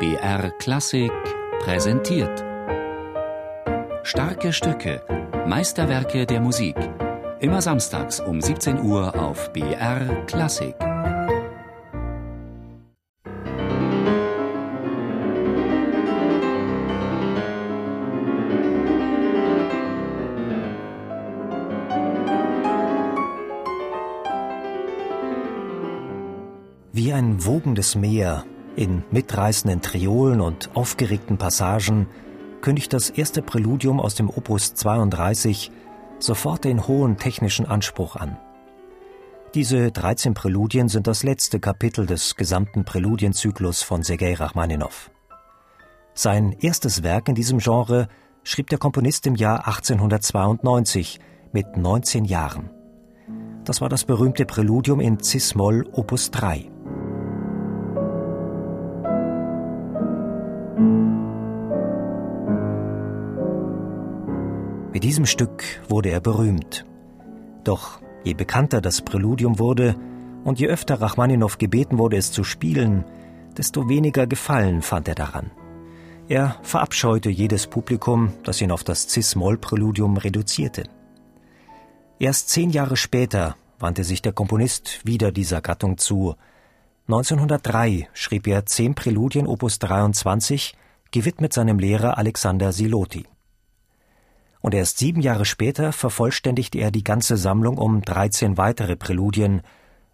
BR Klassik präsentiert. Starke Stücke, Meisterwerke der Musik. Immer samstags um 17 Uhr auf BR Klassik. Wie ein wogendes Meer in mitreißenden Triolen und aufgeregten Passagen kündigt das erste Präludium aus dem Opus 32 sofort den hohen technischen Anspruch an. Diese 13 Präludien sind das letzte Kapitel des gesamten Präludienzyklus von Sergei Rachmaninow. Sein erstes Werk in diesem Genre schrieb der Komponist im Jahr 1892 mit 19 Jahren. Das war das berühmte Präludium in Cis-Moll Opus 3. diesem Stück wurde er berühmt. Doch je bekannter das Präludium wurde und je öfter Rachmaninow gebeten wurde, es zu spielen, desto weniger Gefallen fand er daran. Er verabscheute jedes Publikum, das ihn auf das Cis-Moll-Präludium reduzierte. Erst zehn Jahre später wandte sich der Komponist wieder dieser Gattung zu. 1903 schrieb er zehn Präludien Opus 23, gewidmet seinem Lehrer Alexander Siloti und erst sieben Jahre später vervollständigte er die ganze Sammlung um 13 weitere Präludien.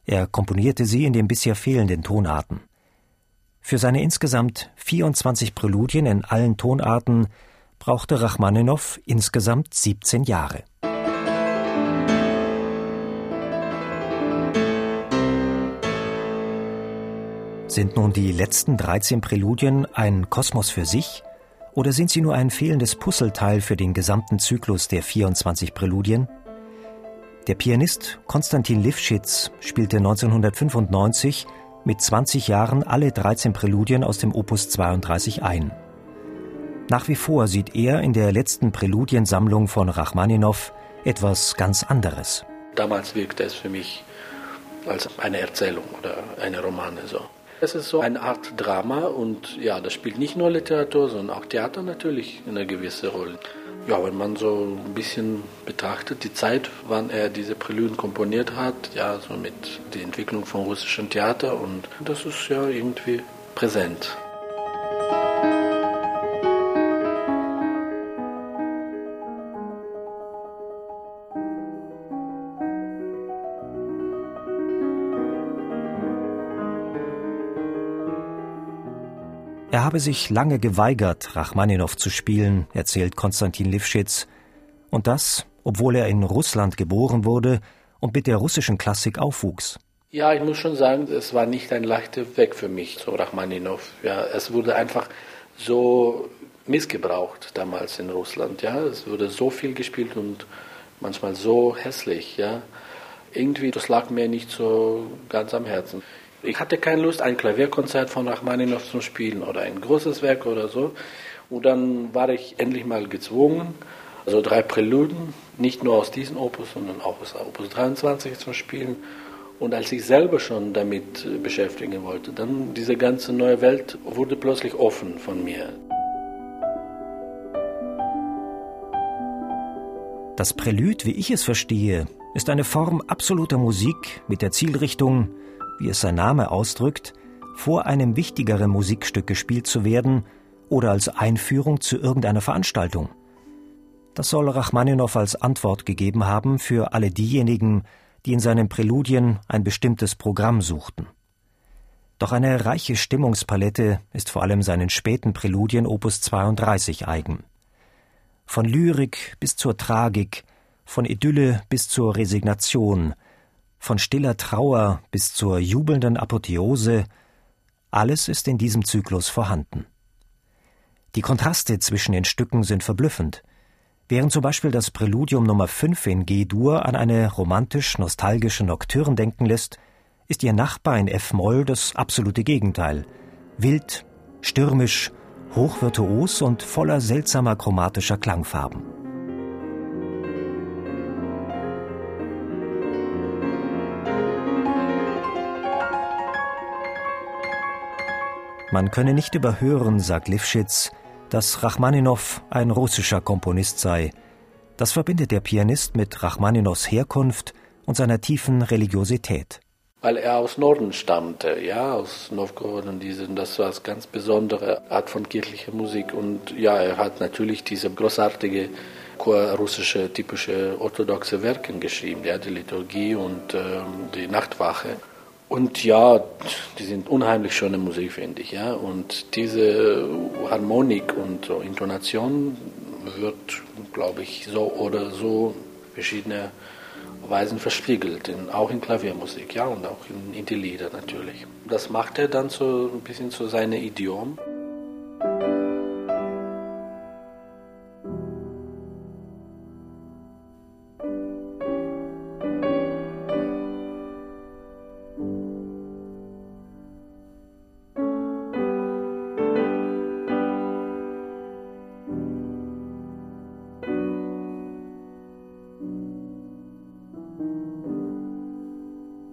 Er komponierte sie in den bisher fehlenden Tonarten. Für seine insgesamt 24 Präludien in allen Tonarten brauchte Rachmaninow insgesamt 17 Jahre. Sind nun die letzten 13 Präludien ein Kosmos für sich? Oder sind sie nur ein fehlendes Puzzleteil für den gesamten Zyklus der 24 Präludien? Der Pianist Konstantin Lifschitz spielte 1995 mit 20 Jahren alle 13 Präludien aus dem Opus 32 ein. Nach wie vor sieht er in der letzten Präludiensammlung von Rachmaninow etwas ganz anderes. Damals wirkte es für mich als eine Erzählung oder eine Romane so. Es ist so eine Art Drama und ja, das spielt nicht nur Literatur, sondern auch Theater natürlich eine gewisse Rolle. Ja, wenn man so ein bisschen betrachtet, die Zeit, wann er diese Präluden komponiert hat, ja, so mit der Entwicklung von russischem Theater und das ist ja irgendwie präsent. Er habe sich lange geweigert, Rachmaninow zu spielen, erzählt Konstantin Lifschitz, und das, obwohl er in Russland geboren wurde und mit der russischen Klassik aufwuchs. Ja, ich muss schon sagen, es war nicht ein leichter Weg für mich, so Rachmaninow. Ja, es wurde einfach so missgebraucht damals in Russland. Ja, es wurde so viel gespielt und manchmal so hässlich. Ja, irgendwie das lag mir nicht so ganz am Herzen. Ich hatte keine Lust, ein Klavierkonzert von Rachmaninow zu spielen oder ein großes Werk oder so. Und dann war ich endlich mal gezwungen, also drei Präluden, nicht nur aus diesem Opus, sondern auch aus Opus 23 zu spielen. Und als ich selber schon damit beschäftigen wollte, dann diese ganze neue Welt wurde plötzlich offen von mir. Das Prälud, wie ich es verstehe, ist eine Form absoluter Musik mit der Zielrichtung, wie es sein Name ausdrückt, vor einem wichtigeren Musikstück gespielt zu werden oder als Einführung zu irgendeiner Veranstaltung. Das soll Rachmaninow als Antwort gegeben haben für alle diejenigen, die in seinen Präludien ein bestimmtes Programm suchten. Doch eine reiche Stimmungspalette ist vor allem seinen späten Präludien Opus 32 eigen. Von Lyrik bis zur Tragik, von Idylle bis zur Resignation, von stiller Trauer bis zur jubelnden Apotheose, alles ist in diesem Zyklus vorhanden. Die Kontraste zwischen den Stücken sind verblüffend. Während zum Beispiel das Präludium Nummer 5 in G-Dur an eine romantisch-nostalgische Nocturne denken lässt, ist ihr Nachbar in F-Moll das absolute Gegenteil. Wild, stürmisch, hochvirtuos und voller seltsamer chromatischer Klangfarben. Man könne nicht überhören, sagt Lifschitz, dass Rachmaninow ein russischer Komponist sei. Das verbindet der Pianist mit Rachmaninows Herkunft und seiner tiefen Religiosität. Weil er aus Norden stammte, ja, aus Novgorod und diese, das war eine ganz besondere Art von kirchlicher Musik. Und ja, er hat natürlich diese großartige russische typische orthodoxe Werke geschrieben, ja, die Liturgie und ähm, die Nachtwache. Und ja, die sind unheimlich schöne Musik, finde ich. Ja? Und diese Harmonik und so Intonation wird, glaube ich, so oder so verschiedene Weisen verspiegelt, in, auch in Klaviermusik, ja, und auch in, in die Lieder natürlich. Das macht er dann so ein bisschen zu seinem Idiom.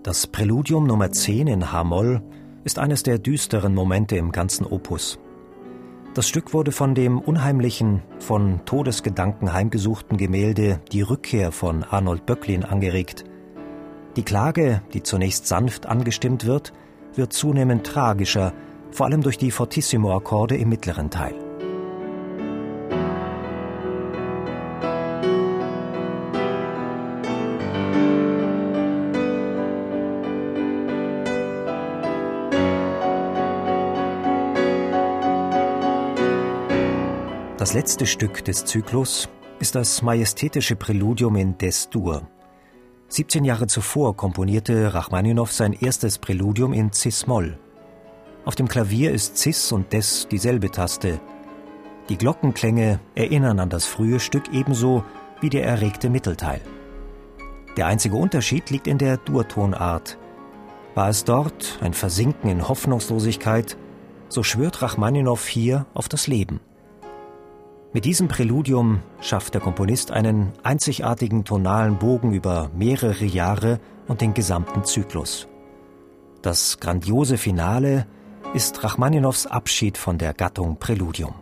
Das Präludium Nummer 10 in H-Moll ist eines der düsteren Momente im ganzen Opus. Das Stück wurde von dem unheimlichen, von Todesgedanken heimgesuchten Gemälde Die Rückkehr von Arnold Böcklin angeregt. Die Klage, die zunächst sanft angestimmt wird, wird zunehmend tragischer, vor allem durch die Fortissimo-Akkorde im mittleren Teil. Das letzte Stück des Zyklus ist das majestätische Präludium in Des-Dur. 17 Jahre zuvor komponierte Rachmaninow sein erstes Präludium in Cis-Moll. Auf dem Klavier ist Cis und Des dieselbe Taste. Die Glockenklänge erinnern an das frühe Stück ebenso wie der erregte Mittelteil. Der einzige Unterschied liegt in der Durtonart. War es dort ein Versinken in Hoffnungslosigkeit, so schwört Rachmaninow hier auf das Leben. Mit diesem Präludium schafft der Komponist einen einzigartigen tonalen Bogen über mehrere Jahre und den gesamten Zyklus. Das grandiose Finale ist Rachmaninows Abschied von der Gattung Präludium.